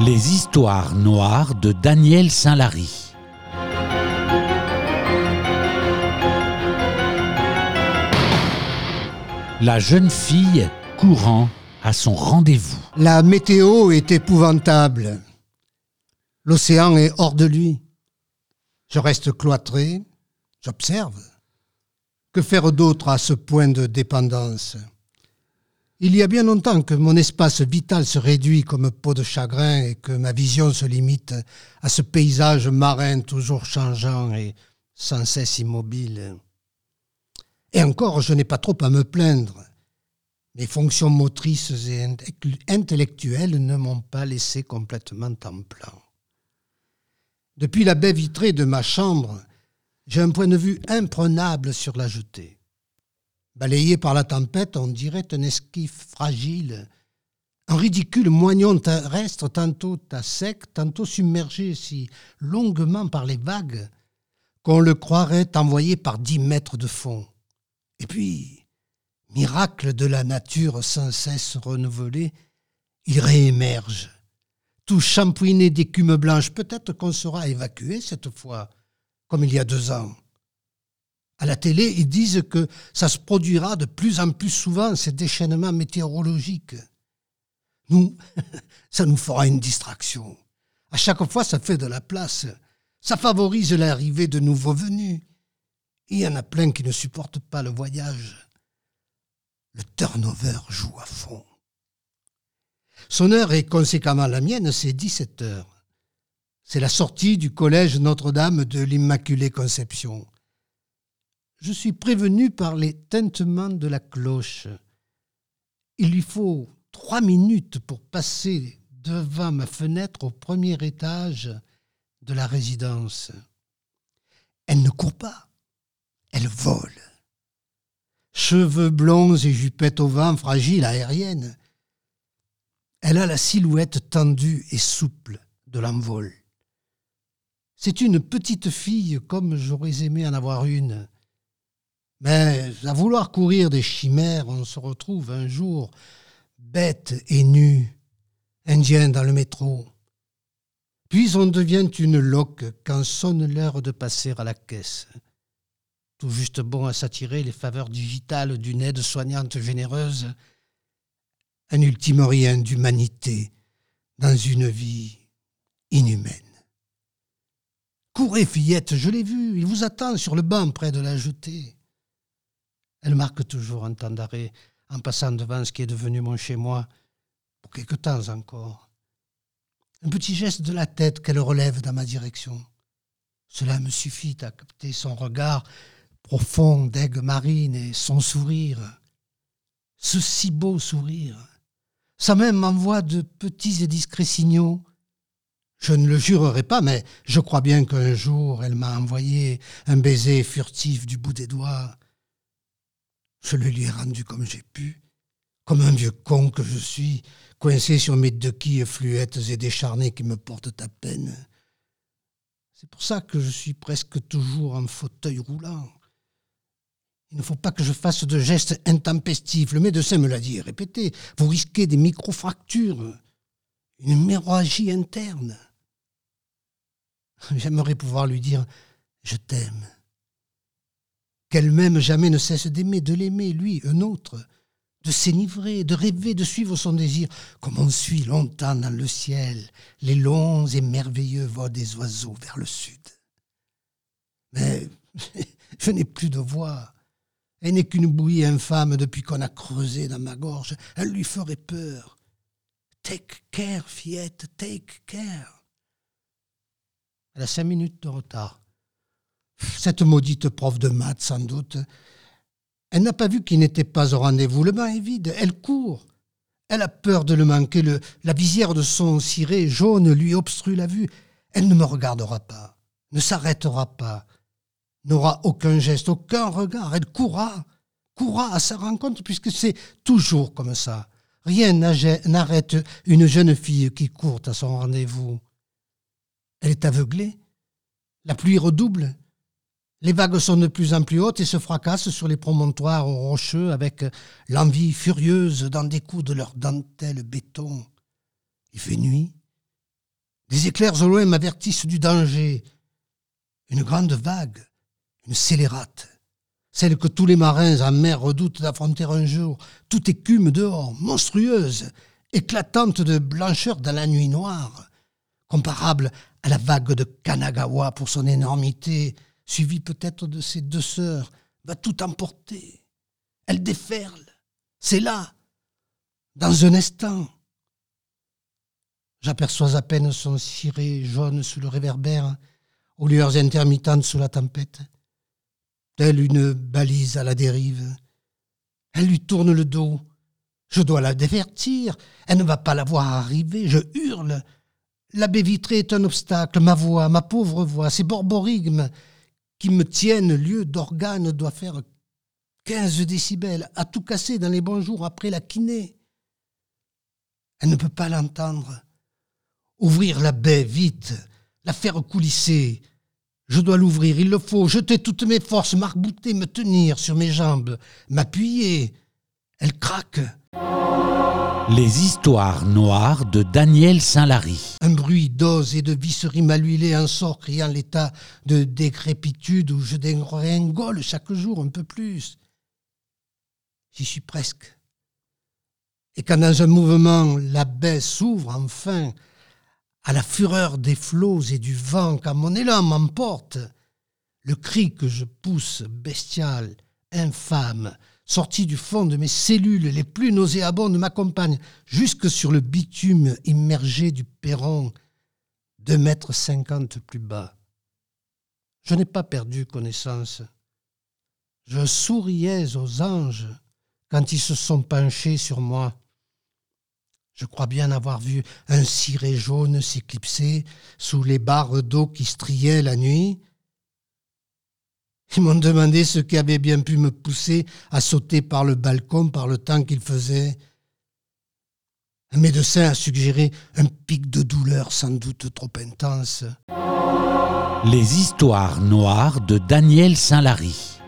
Les histoires noires de Daniel Saint-Lary. La jeune fille courant à son rendez-vous. La météo est épouvantable. L'océan est hors de lui. Je reste cloîtré, j'observe. Que faire d'autre à ce point de dépendance? Il y a bien longtemps que mon espace vital se réduit comme peau de chagrin et que ma vision se limite à ce paysage marin toujours changeant et sans cesse immobile. Et encore, je n'ai pas trop à me plaindre. Mes fonctions motrices et intellectuelles ne m'ont pas laissé complètement en plan. Depuis la baie vitrée de ma chambre, j'ai un point de vue imprenable sur la jetée. Balayé par la tempête, on dirait un esquif fragile, un ridicule moignon terrestre, tantôt à sec, tantôt submergé si longuement par les vagues qu'on le croirait envoyé par dix mètres de fond. Et puis, miracle de la nature sans cesse renouvelée, il réémerge, tout champouiné d'écume blanche. Peut-être qu'on sera évacué cette fois, comme il y a deux ans. À la télé, ils disent que ça se produira de plus en plus souvent, ces déchaînements météorologiques. Nous, ça nous fera une distraction. À chaque fois, ça fait de la place. Ça favorise l'arrivée de nouveaux venus. Il y en a plein qui ne supportent pas le voyage. Le turnover joue à fond. Son heure et conséquemment la mienne, c'est 17 heures. C'est la sortie du collège Notre-Dame de l'Immaculée Conception. Je suis prévenu par les tintements de la cloche. Il lui faut trois minutes pour passer devant ma fenêtre au premier étage de la résidence. Elle ne court pas, elle vole. Cheveux blonds et jupette au vent, fragile, aérienne. Elle a la silhouette tendue et souple de l'envol. C'est une petite fille comme j'aurais aimé en avoir une. Mais à vouloir courir des chimères, on se retrouve un jour bête et nu, indien dans le métro. Puis on devient une loque quand sonne l'heure de passer à la caisse. Tout juste bon à s'attirer les faveurs digitales d'une aide soignante généreuse, un ultime rien d'humanité dans une vie inhumaine. Courez, fillette, je l'ai vu, il vous attend sur le banc près de la jetée. Elle marque toujours un temps d'arrêt en passant devant ce qui est devenu mon chez-moi, pour quelque temps encore. Un petit geste de la tête qu'elle relève dans ma direction. Cela me suffit à capter son regard profond d'aigle marine et son sourire. Ce si beau sourire. Sa main m'envoie de petits et discrets signaux. Je ne le jurerai pas, mais je crois bien qu'un jour elle m'a envoyé un baiser furtif du bout des doigts. Je le lui ai rendu comme j'ai pu, comme un vieux con que je suis, coincé sur mes deux quilles fluettes et décharnées qui me portent à peine. C'est pour ça que je suis presque toujours en fauteuil roulant. Il ne faut pas que je fasse de gestes intempestifs. Le médecin me l'a dit répété. Vous risquez des microfractures, une hémorragie interne. J'aimerais pouvoir lui dire Je t'aime. Qu'elle-même jamais ne cesse d'aimer, de l'aimer, lui, un autre, de s'enivrer, de rêver, de suivre son désir, comme on suit longtemps dans le ciel les longs et merveilleux vols des oiseaux vers le sud. Mais je n'ai plus de voix. Elle n'est qu'une bouillie infâme depuis qu'on a creusé dans ma gorge. Elle lui ferait peur. Take care, fillette, take care. Elle a cinq minutes de retard. Cette maudite prof de maths, sans doute. Elle n'a pas vu qu'il n'était pas au rendez-vous. Le banc est vide. Elle court. Elle a peur de le manquer. La visière de son ciré jaune lui obstrue la vue. Elle ne me regardera pas, ne s'arrêtera pas n'aura aucun geste, aucun regard. Elle courra, courra à sa rencontre, puisque c'est toujours comme ça. Rien n'arrête une jeune fille qui court à son rendez-vous. Elle est aveuglée. La pluie redouble. Les vagues sont de plus en plus hautes et se fracassent sur les promontoires rocheux avec l'envie furieuse d'en découdre leur dentelle béton. Il fait nuit. Des éclairs au loin m'avertissent du danger. Une grande vague, une scélérate, celle que tous les marins en mer redoutent d'affronter un jour, toute écume dehors, monstrueuse, éclatante de blancheur dans la nuit noire, comparable à la vague de Kanagawa pour son énormité, suivie peut-être de ses deux sœurs, va tout emporter. Elle déferle. C'est là, dans un instant. J'aperçois à peine son ciré jaune sous le réverbère, aux lueurs intermittentes sous la tempête, telle une balise à la dérive. Elle lui tourne le dos. Je dois la divertir. Elle ne va pas la voir arriver. Je hurle. La baie vitrée est un obstacle. Ma voix, ma pauvre voix, ces borborigmes qui me tiennent lieu d'organe doit faire quinze décibels, à tout casser dans les bons jours après la kiné. Elle ne peut pas l'entendre. Ouvrir la baie vite, la faire coulisser. Je dois l'ouvrir, il le faut, jeter toutes mes forces, m'arbouter, me tenir sur mes jambes, m'appuyer. Elle craque. Les histoires noires de Daniel Saint-Lary. Un bruit d'os et de visserie mal huilée en sort criant l'état de décrépitude où je dégringole chaque jour un peu plus. J'y suis presque. Et quand dans un mouvement la baie s'ouvre enfin, à la fureur des flots et du vent, quand mon élan m'emporte, le cri que je pousse, bestial, infâme, sorti du fond de mes cellules les plus nauséabondes, m'accompagne jusque sur le bitume immergé du perron, deux mètres cinquante plus bas. Je n'ai pas perdu connaissance. Je souriais aux anges quand ils se sont penchés sur moi. Je crois bien avoir vu un ciré jaune s'éclipser sous les barres d'eau qui striaient la nuit, ils m'ont demandé ce qui avait bien pu me pousser à sauter par le balcon par le temps qu'il faisait. Un médecin a suggéré un pic de douleur sans doute trop intense. Les histoires noires de Daniel Saint-Lary.